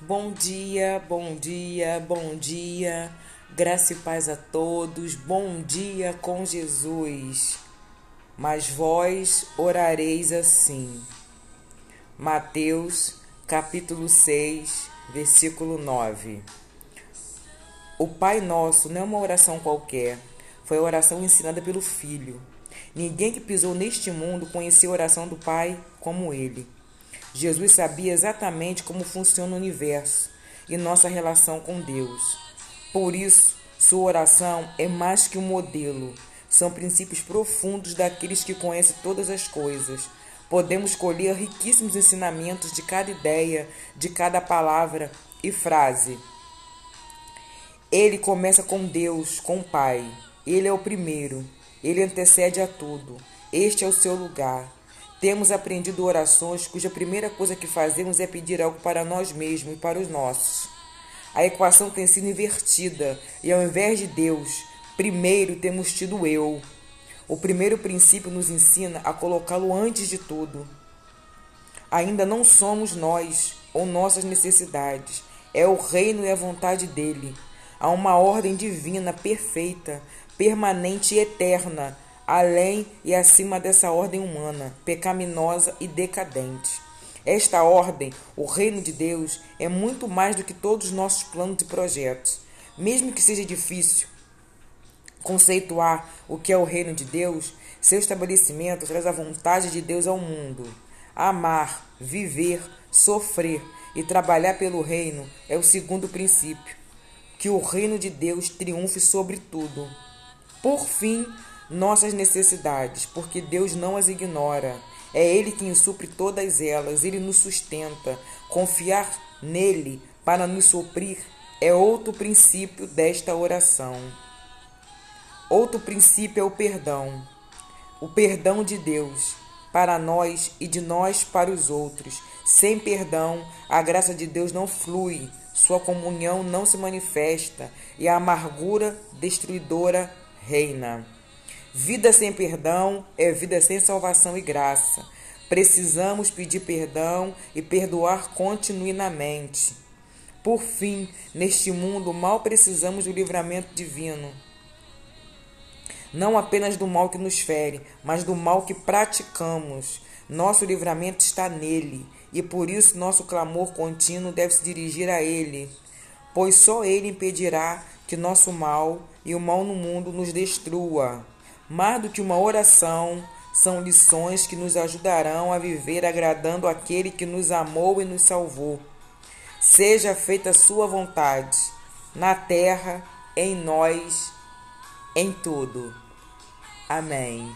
Bom dia, bom dia, bom dia. Graça e paz a todos. Bom dia com Jesus. Mas vós orareis assim. Mateus, capítulo 6, versículo 9. O Pai Nosso não é uma oração qualquer, foi a oração ensinada pelo Filho. Ninguém que pisou neste mundo conheceu a oração do Pai como ele. Jesus sabia exatamente como funciona o universo e nossa relação com Deus. Por isso, sua oração é mais que um modelo, são princípios profundos daqueles que conhecem todas as coisas. Podemos colher riquíssimos ensinamentos de cada ideia, de cada palavra e frase. Ele começa com Deus, com o Pai. Ele é o primeiro. Ele antecede a tudo. Este é o seu lugar. Temos aprendido orações cuja primeira coisa que fazemos é pedir algo para nós mesmos e para os nossos. A equação tem sido invertida e, ao invés de Deus, primeiro temos tido eu. O primeiro princípio nos ensina a colocá-lo antes de tudo. Ainda não somos nós ou nossas necessidades, é o reino e a vontade dele. Há uma ordem divina perfeita, permanente e eterna além e acima dessa ordem humana, pecaminosa e decadente. Esta ordem, o reino de Deus, é muito mais do que todos os nossos planos e projetos. Mesmo que seja difícil conceituar o que é o reino de Deus, seu estabelecimento traz a vontade de Deus ao mundo. Amar, viver, sofrer e trabalhar pelo reino é o segundo princípio. Que o reino de Deus triunfe sobre tudo. Por fim, nossas necessidades, porque Deus não as ignora. É Ele quem supre todas elas, Ele nos sustenta. Confiar nele para nos suprir é outro princípio desta oração. Outro princípio é o perdão. O perdão de Deus para nós e de nós para os outros. Sem perdão, a graça de Deus não flui, sua comunhão não se manifesta e a amargura destruidora reina. Vida sem perdão é vida sem salvação e graça. Precisamos pedir perdão e perdoar continuamente. Por fim, neste mundo mal precisamos do livramento divino. Não apenas do mal que nos fere, mas do mal que praticamos. Nosso livramento está nele, e por isso nosso clamor contínuo deve se dirigir a ele, pois só ele impedirá que nosso mal e o mal no mundo nos destrua. Mais do que uma oração, são lições que nos ajudarão a viver agradando aquele que nos amou e nos salvou. Seja feita a sua vontade, na terra, em nós, em tudo. Amém.